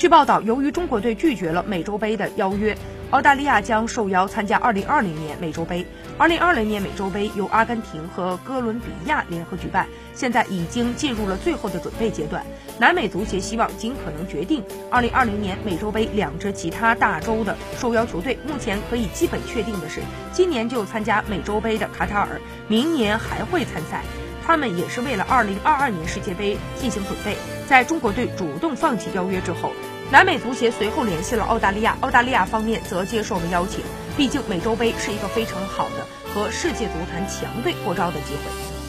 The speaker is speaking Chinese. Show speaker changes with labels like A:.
A: 据报道，由于中国队拒绝了美洲杯的邀约，澳大利亚将受邀参加2020年美洲杯。2020年美洲杯由阿根廷和哥伦比亚联合举办，现在已经进入了最后的准备阶段。南美足协希望尽可能决定2020年美洲杯两支其他大洲的受邀球队。目前可以基本确定的是，今年就参加美洲杯的卡塔尔，明年还会参赛。他们也是为了2022年世界杯进行准备。在中国队主动放弃邀约之后，南美足协随后联系了澳大利亚，澳大利亚方面则接受了邀请。毕竟美洲杯是一个非常好的和世界足坛强队过招的机会。